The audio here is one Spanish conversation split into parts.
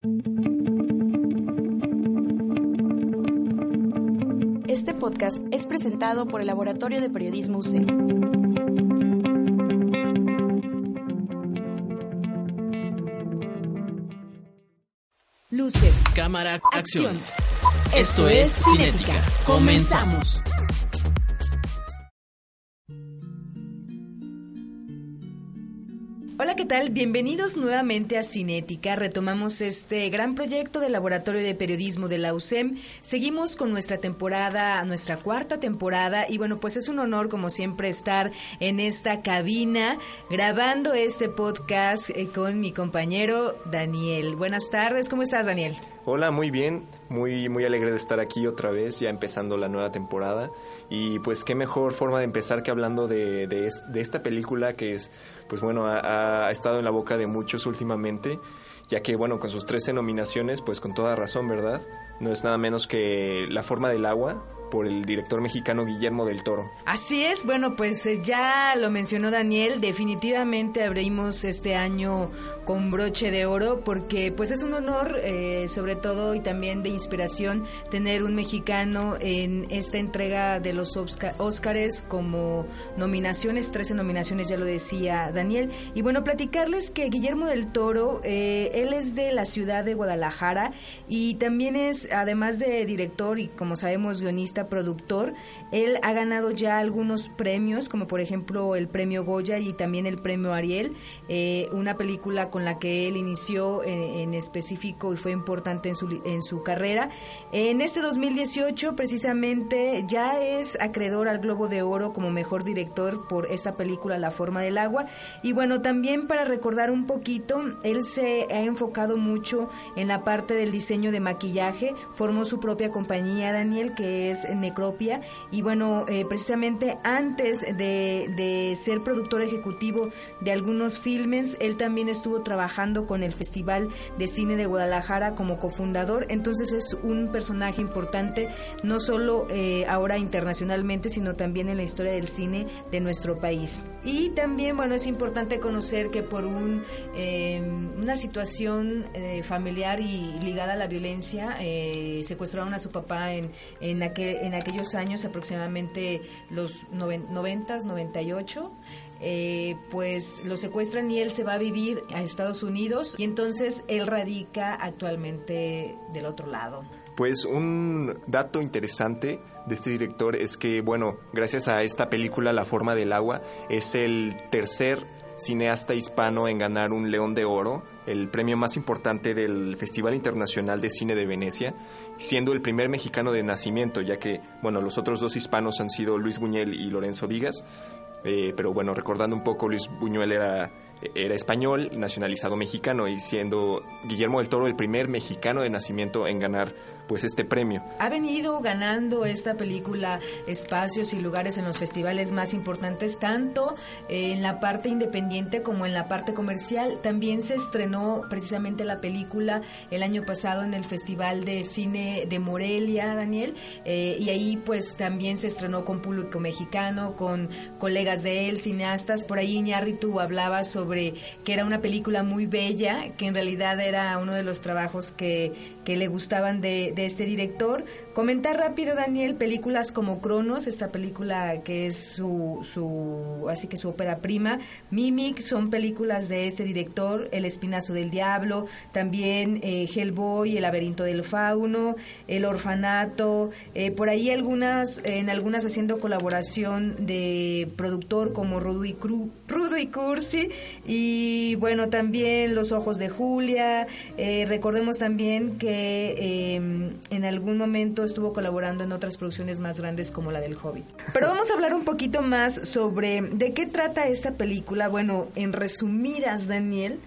Este podcast es presentado por el Laboratorio de Periodismo UC. Luces. Cámara, acción. Esto es Cinética. Comenzamos. Hola, ¿qué tal? Bienvenidos nuevamente a Cinética. Retomamos este gran proyecto del Laboratorio de Periodismo de la UCEM. Seguimos con nuestra temporada, nuestra cuarta temporada, y bueno, pues es un honor, como siempre, estar en esta cabina grabando este podcast eh, con mi compañero Daniel. Buenas tardes, ¿cómo estás, Daniel? Hola, muy bien, muy, muy alegre de estar aquí otra vez, ya empezando la nueva temporada. Y pues qué mejor forma de empezar que hablando de, de, es- de esta película que es, pues bueno, ha estado en la boca de muchos últimamente, ya que bueno, con sus 13 nominaciones, pues con toda razón, ¿verdad? No es nada menos que La forma del agua por el director mexicano Guillermo del Toro. Así es, bueno, pues eh, ya lo mencionó Daniel, definitivamente abrimos este año con broche de oro porque pues es un honor eh, sobre todo y también de inspiración tener un mexicano en esta entrega de los Óscares como nominaciones, 13 nominaciones ya lo decía Daniel. Y bueno, platicarles que Guillermo del Toro, eh, él es de la ciudad de Guadalajara y también es, además de director y como sabemos guionista, productor, él ha ganado ya algunos premios, como por ejemplo el premio Goya y también el premio Ariel, eh, una película con la que él inició en, en específico y fue importante en su, en su carrera. En este 2018 precisamente ya es acreedor al Globo de Oro como mejor director por esta película La forma del agua. Y bueno, también para recordar un poquito, él se ha enfocado mucho en la parte del diseño de maquillaje, formó su propia compañía, Daniel, que es Necropia. Y bueno, eh, precisamente antes de, de ser productor ejecutivo de algunos filmes, él también estuvo trabajando con el Festival de Cine de Guadalajara como cofundador. Entonces es un personaje importante, no solo eh, ahora internacionalmente, sino también en la historia del cine de nuestro país. Y también, bueno, es importante conocer que por un, eh, una situación familiar y ligada a la violencia, secuestraron a su papá en, en, aquel, en aquellos años, aproximadamente los noven, 90, 98. Eh, pues lo secuestran y él se va a vivir a Estados Unidos y entonces él radica actualmente del otro lado. Pues un dato interesante de este director es que, bueno, gracias a esta película La forma del agua, es el tercer cineasta hispano en ganar un León de Oro, el premio más importante del Festival Internacional de Cine de Venecia, siendo el primer mexicano de nacimiento, ya que, bueno, los otros dos hispanos han sido Luis Buñuel y Lorenzo Vigas, eh, pero bueno, recordando un poco, Luis Buñuel era, era español, nacionalizado mexicano, y siendo Guillermo del Toro el primer mexicano de nacimiento en ganar pues este premio. Ha venido ganando esta película espacios y lugares en los festivales más importantes, tanto en la parte independiente como en la parte comercial. También se estrenó precisamente la película el año pasado en el Festival de Cine de Morelia, Daniel, eh, y ahí pues también se estrenó con público mexicano, con colegas de él, cineastas. Por ahí Iñárritu hablaba sobre que era una película muy bella, que en realidad era uno de los trabajos que, que le gustaban de, de este director. Comentar rápido, Daniel, películas como Cronos, esta película que es su, su así que su ópera prima, Mimic, son películas de este director, El Espinazo del Diablo, también eh, Hellboy, El Laberinto del Fauno, El Orfanato, eh, por ahí algunas, en algunas haciendo colaboración de productor como Rudo y, Cru, Rudo y Cursi, y bueno, también Los Ojos de Julia, eh, recordemos también que eh, en algún momento estuvo colaborando en otras producciones más grandes como la del Hobbit. Pero vamos a hablar un poquito más sobre de qué trata esta película. Bueno, en resumidas, Daniel,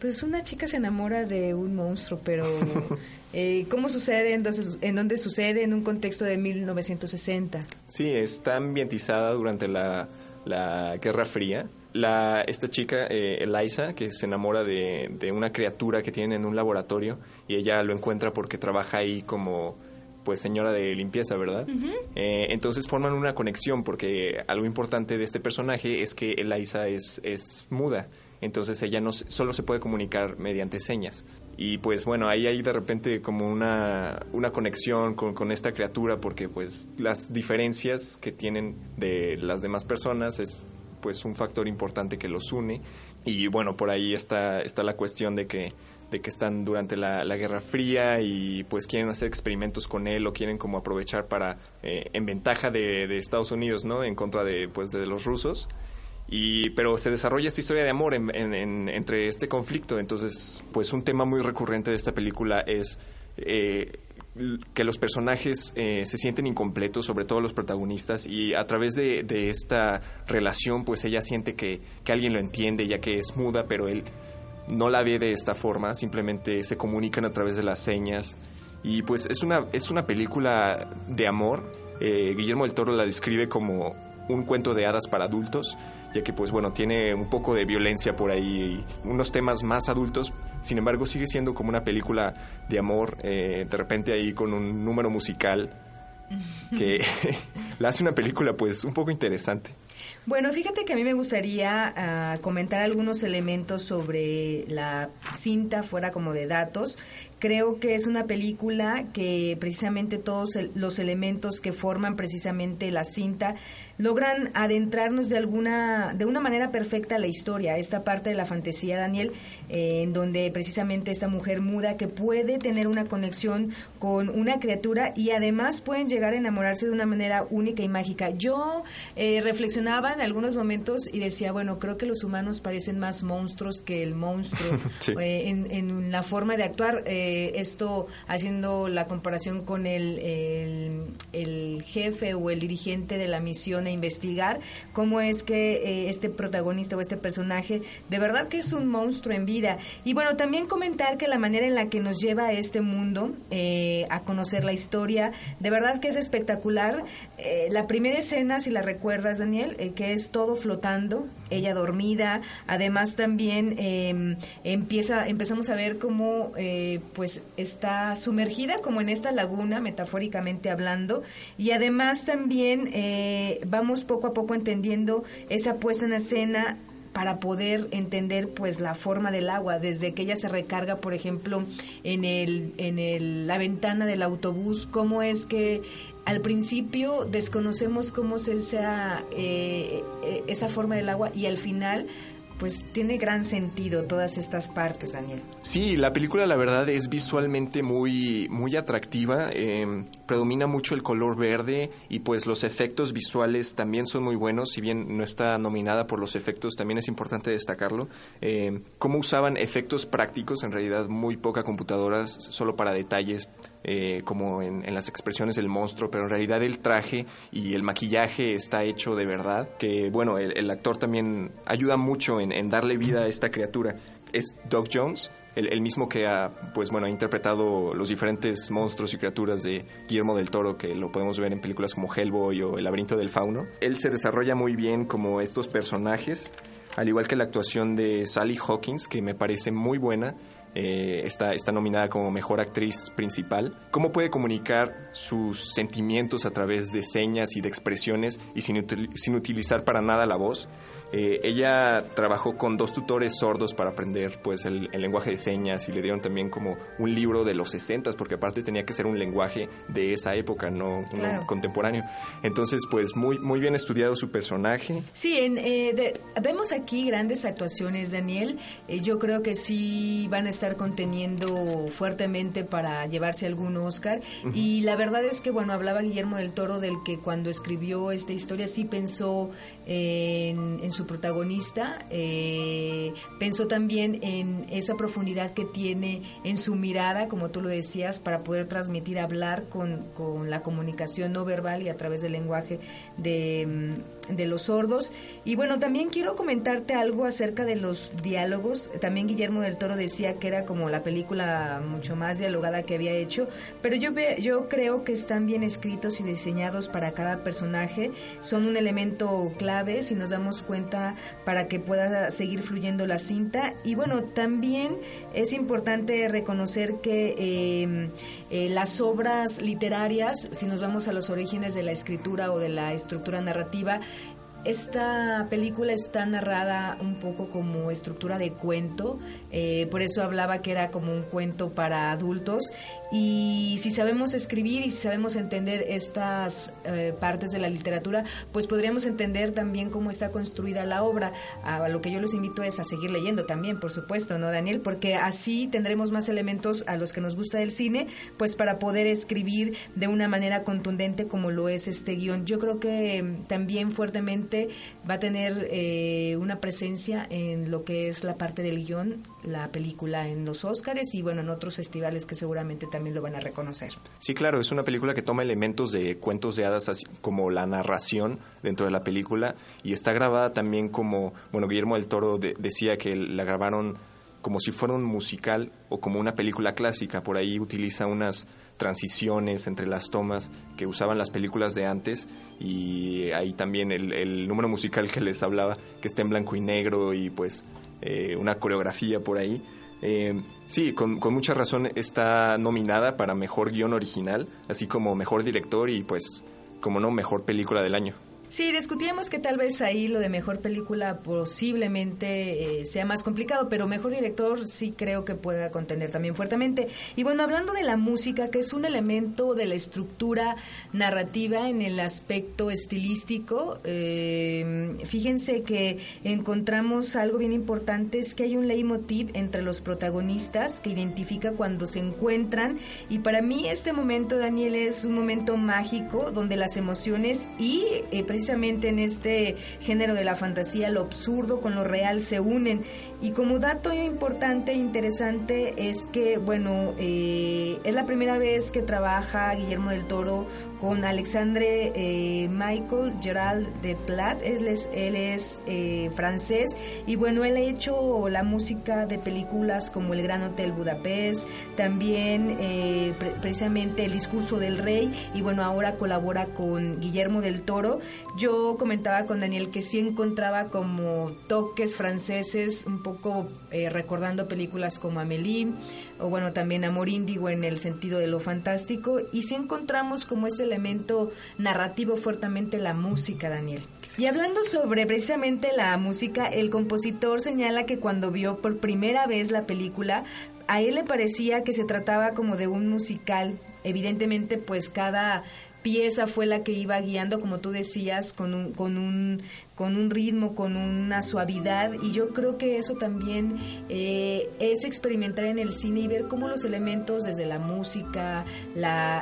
pues una chica se enamora de un monstruo, pero eh, ¿cómo sucede? Entonces, ¿En dónde sucede? En un contexto de 1960. Sí, está ambientizada durante la, la Guerra Fría. La, esta chica, eh, Eliza, que se enamora de, de una criatura que tienen en un laboratorio y ella lo encuentra porque trabaja ahí como pues señora de limpieza, ¿verdad? Eh, entonces forman una conexión porque algo importante de este personaje es que Eliza es, es muda, entonces ella no, solo se puede comunicar mediante señas. y pues bueno, ahí hay de repente como una, una conexión con, con, esta criatura porque pues las diferencias que tienen de las demás personas es pues un factor importante que los une y bueno, por ahí está, está la cuestión de que de que están durante la, Guerra Fría y pues quieren hacer experimentos con él o quieren como aprovechar para eh, en ventaja de, Estados Unidos, ¿no? En contra de pues de los rusos. Y, pero se desarrolla esta historia de amor entre este conflicto. Entonces, pues un tema muy recurrente de esta película es eh, que los personajes eh, se sienten incompletos, sobre todo los protagonistas, y a través de, esta relación, pues ella siente que, que, alguien lo entiende, ya que es muda, pero él no la ve de esta forma, simplemente se comunican a través de las señas. Y pues es una, es una película de amor. Eh, Guillermo del Toro la describe como un cuento de hadas para adultos, ya que pues bueno, tiene un poco de violencia por ahí, y unos temas más adultos, sin embargo sigue siendo como una película de amor, eh, de repente ahí con un número musical que la hace una película pues un poco interesante. Bueno, fíjate que a mí me gustaría ah, comentar algunos elementos sobre la cinta fuera como de datos. Creo que es una película que precisamente todos los elementos que forman precisamente la cinta logran adentrarnos de alguna de una manera perfecta a la historia, esta parte de la fantasía, Daniel, eh, en donde precisamente esta mujer muda que puede tener una conexión con una criatura y además pueden llegar a enamorarse de una manera única y mágica. Yo eh, reflexionaba en algunos momentos y decía, bueno, creo que los humanos parecen más monstruos que el monstruo eh, en, la forma de actuar. esto haciendo la comparación con el, el, el jefe o el dirigente de la misión investigar cómo es que eh, este protagonista o este personaje de verdad que es un monstruo en vida. Y bueno, también comentar que la manera en la que nos lleva a este mundo, eh, a conocer la historia, de verdad que es espectacular. Eh, la primera escena, si la recuerdas, Daniel, que es todo flotando, ella dormida, además también em, empieza, empezamos a ver cómo pues está sumergida como en esta laguna, metafóricamente hablando, y además también va vamos poco a poco entendiendo esa puesta en escena para poder entender pues la forma del agua. Desde que ella se recarga por ejemplo en el en el, la ventana del autobús cómo es que al principio desconocemos cómo es esa eh, eh, esa forma del agua y al final pues tiene gran sentido todas estas partes, Daniel. Sí, la película la verdad es visualmente muy, muy atractiva, em, predomina mucho el color verde y pues los efectos visuales también son muy buenos, si bien no está nominada por los efectos, también es importante destacarlo. Eh, cómo usaban efectos prácticos, en realidad muy poca computadoras, solo para detalles eh, como en, las expresiones del monstruo, pero en realidad el traje y el maquillaje está hecho de verdad, que bueno, el, actor también ayuda mucho en, darle vida a esta criatura. Es Doug Jones, el, mismo que ha, pues bueno, ha interpretado los diferentes monstruos y criaturas de Guillermo del Toro, que lo podemos ver en películas como Hellboy o El laberinto del fauno. Él se desarrolla muy bien como estos personajes, al igual que la actuación de Sally Hawkins, que me parece muy buena eh, está, está nominada como mejor actriz principal. ¿Cómo puede comunicar sus sentimientos a través de señas y de expresiones y sin, sin utilizar para nada la voz? Eh, ella trabajó con dos tutores sordos para aprender pues el, lenguaje de señas y le dieron también como un libro de los 60 porque aparte tenía que ser un lenguaje de esa época, no, contemporáneo. Entonces pues muy, muy bien estudiado su personaje. Sí, en, eh, vemos aquí grandes actuaciones, Daniel. Eh, yo creo que sí van a estar conteniendo fuertemente para llevarse algún Oscar. Y la verdad es que, bueno, hablaba Guillermo del Toro del que cuando escribió esta historia sí pensó en, en su protagonista, eh, pensó también en esa profundidad que tiene en su mirada, como tú lo decías, para poder transmitir, hablar con, con la comunicación no verbal y a través del lenguaje de, mm, de los sordos. Y bueno, también quiero comentarte algo acerca de los diálogos. También Guillermo del Toro decía que era como la película mucho más dialogada que había hecho, pero yo, yo creo que están bien escritos y diseñados para cada personaje. Son un elemento clave si nos damos cuenta para que pueda seguir fluyendo la cinta. Y bueno, también es importante reconocer que em, eh, las obras literarias, si nos vamos a los orígenes de la escritura o de la estructura narrativa, esta película está narrada un poco como estructura de cuento, eh, por eso hablaba que era como un cuento para adultos y si sabemos escribir y si sabemos entender estas eh, partes de la literatura, pues podríamos entender también cómo está construida la obra. A lo que yo los invito es a seguir leyendo también, por supuesto, ¿no, Daniel? Porque así tendremos más elementos a los que nos gusta del cine, pues para poder escribir de una manera contundente como lo es este guion. Yo creo que mm, también fuertemente va a tener eh, una presencia en lo que es la parte del guion, la película en los Óscares y bueno, en otros festivales que seguramente también lo van a reconocer. Sí, claro, es una película que toma elementos de cuentos de hadas así, como la narración dentro de la película y está grabada también como, bueno, Guillermo del Toro decía que la grabaron como si fuera un musical o como una película clásica, por ahí utiliza unas transiciones entre las tomas que usaban las películas de antes y ahí también el, número musical que les hablaba que está en blanco y negro y pues eh, una coreografía por ahí. Eh, sí, con, con, mucha razón está nominada para mejor guion original, así como mejor director y pues como no mejor película del año. Sí, discutíamos que tal vez ahí lo de mejor película posiblemente eh, sea más complicado, pero mejor director sí creo que pueda contender también fuertemente. Y bueno, hablando de la música, que es un elemento de la estructura narrativa en el aspecto estilístico, eh, fíjense que encontramos algo bien importante, es que hay un leitmotiv entre los protagonistas que identifica cuando se encuentran. Y para mí este momento, Daniel, es un momento mágico donde las emociones y eh, precisamente en este género de la fantasía, lo absurdo con lo real se unen. Y como dato importante e interesante es que, bueno, eh, es la primera vez que trabaja Guillermo del Toro con Alexandre eh, Michael Gerald de Plat, él es, él es eh, francés y bueno, él ha hecho la música de películas como El Gran Hotel Budapest, también eh, precisamente El Discurso del Rey y bueno, ahora colabora con Guillermo del Toro. Yo comentaba con Daniel que sí encontraba como toques franceses, un poco recordando películas como Amélie o bueno, también Amor Índigo en el sentido de lo fantástico y sí encontramos como ese elemento narrativo fuertemente la música, Daniel. Y hablando sobre precisamente la música, el compositor señala que cuando vio por primera vez la película, a él le parecía que se trataba como de un musical. Evidentemente, pues cada pieza fue la que iba guiando, como tú decías, con un, con un, con un ritmo, con una suavidad. Y yo creo que eso también eh, es experimentar en el cine y ver cómo los elementos, desde la música,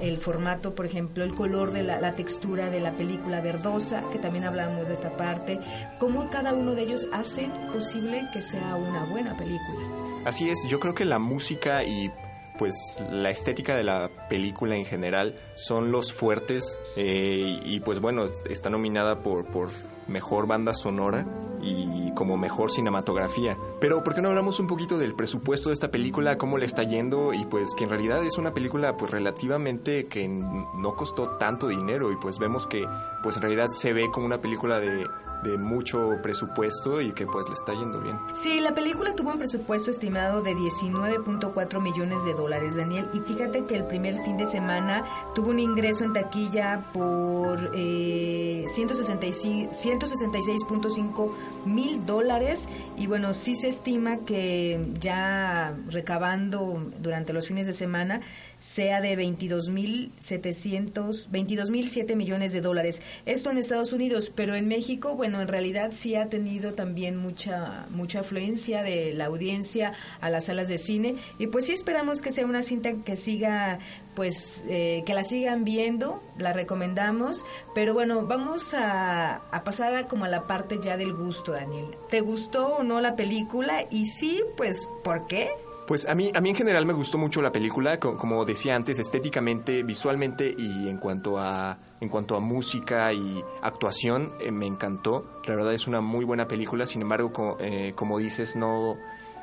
el formato, por ejemplo, el color de la, la textura de la película verdosa, que también hablamos de esta parte, cómo cada uno de ellos hace posible que sea una buena película. Así es, yo creo que la música y pues la estética de la película en general son los fuertes eh, y pues bueno, está nominada por, por mejor banda sonora y como mejor cinematografía. Pero ¿por qué no hablamos un poquito del presupuesto de esta película, cómo le está yendo y pues que en realidad es una película pues relativamente que no costó tanto dinero. Y pues vemos que pues en realidad se ve como una película de de mucho presupuesto y que pues le está yendo bien. Sí, la película tuvo un presupuesto estimado de 19.4 millones de dólares, Daniel, y fíjate que el primer fin de semana tuvo un ingreso en taquilla por eh, 166.5 mil dólares y bueno, sí se estima que ya recabando durante los fines de semana sea de 22.700, 22.007 millones de dólares. Esto en Estados Unidos, pero en México, bueno, en realidad sí ha tenido también mucha mucha afluencia de la audiencia a las salas de cine y pues sí esperamos que sea una cinta que siga pues eh, que la sigan viendo, la recomendamos, pero bueno, vamos a, pasar a como a la parte ya del gusto, Daniel. ¿Te gustó o no la película? Y sí, pues, ¿por qué? Pues a mí, a mí en general me gustó mucho la película, como decía antes, estéticamente, visualmente y en cuanto a, en cuanto a música y actuación, eh, me encantó. La verdad es una muy buena película, sin embargo, eh, como dices, no,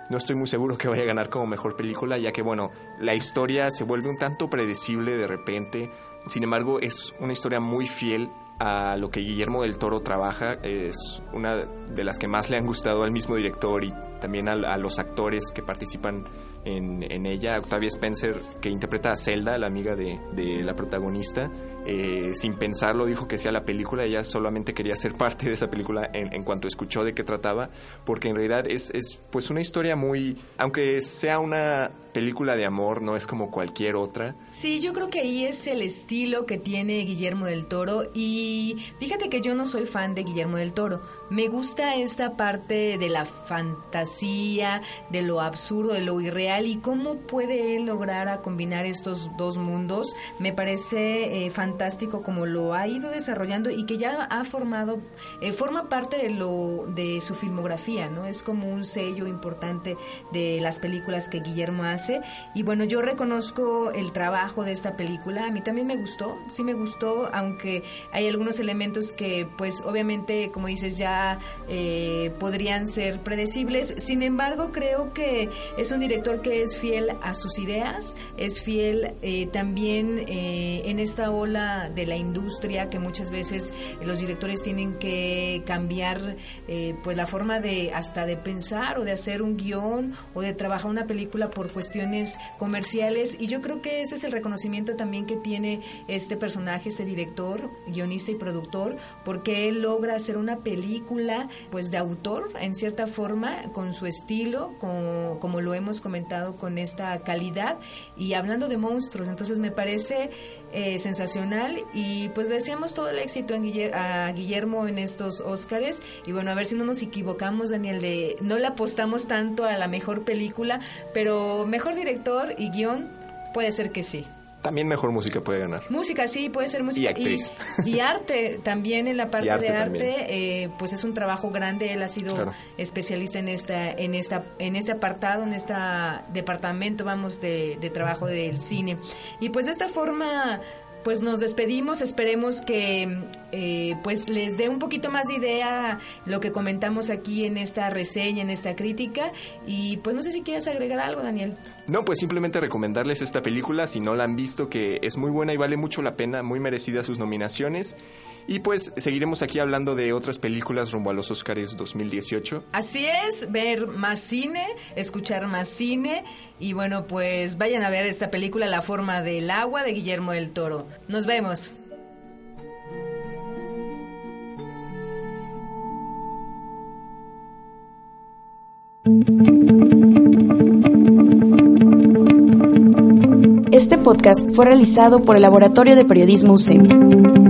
no estoy muy seguro que vaya a ganar como mejor película, ya que, bueno, la historia se vuelve un tanto predecible de repente. Sin embargo, es una historia muy fiel a lo que Guillermo del Toro trabaja. Es una de las que más le han gustado al mismo director y también a, los actores que participan en, ella. Octavia Spencer, que interpreta a Zelda, la amiga de, la protagonista, eh, sin pensarlo dijo que sea la película, ella solamente quería ser parte de esa película en, en cuanto escuchó de qué trataba, porque en realidad es, es pues una historia muy, aunque sea una película de amor, no es como cualquier otra. Sí, yo creo que ahí es el estilo que tiene Guillermo del Toro y fíjate que yo no soy fan de Guillermo del Toro. Me gusta esta parte de la fantasía, de lo absurdo, de lo irreal y cómo puede él lograr a combinar estos dos mundos. Me parece eh, fantástico como lo ha ido desarrollando y que ya ha formado, eh, forma parte de lo de su filmografía, ¿no? Es como un sello importante de las películas que Guillermo hace. Y bueno, yo reconozco el trabajo de esta película. A mí también me gustó, sí me gustó, aunque hay algunos elementos que, pues, obviamente, como dices, ya eh, podrían ser predecibles. Sin embargo, creo que es un director que es fiel a sus ideas, es fiel eh, también eh, en esta ola de la industria que muchas veces los directores tienen que cambiar pues la forma de hasta de pensar o de hacer un guion o de trabajar una película por cuestiones comerciales y yo creo que ese es el reconocimiento también que tiene este personaje, este director, guionista y productor, porque él logra hacer una película pues de autor en cierta forma con su estilo como, como lo hemos comentado con esta calidad y hablando de monstruos. Entonces me parece eh, sensacional y pues deseamos todo el éxito a Guillermo en estos Óscares. Y bueno a ver si no nos equivocamos Daniel de no le apostamos tanto a la mejor película pero mejor director y guion puede ser que sí también mejor música puede ganar. Música, sí, puede ser música. Y actriz. Y, arte, también en la parte de arte, eh, pues es un trabajo grande. Él ha sido especialista en esta, en esta, en este apartado, en este departamento, vamos, de, de trabajo del cine. Y pues de esta forma pues nos despedimos. Esperemos que eh, pues les dé un poquito más de idea lo que comentamos aquí en esta reseña, en esta crítica. Y pues no sé si quieres agregar algo, Daniel. No, pues simplemente recomendarles esta película si no la han visto, que es muy buena y vale mucho la pena, muy merecida sus nominaciones. Y pues seguiremos aquí hablando de otras películas rumbo a los Oscars 2018. Así es, ver más cine, escuchar más cine. Y bueno, pues vayan a ver esta película La forma del agua de Guillermo del Toro. Nos vemos. Este podcast fue realizado por el Laboratorio de Periodismo UCEM.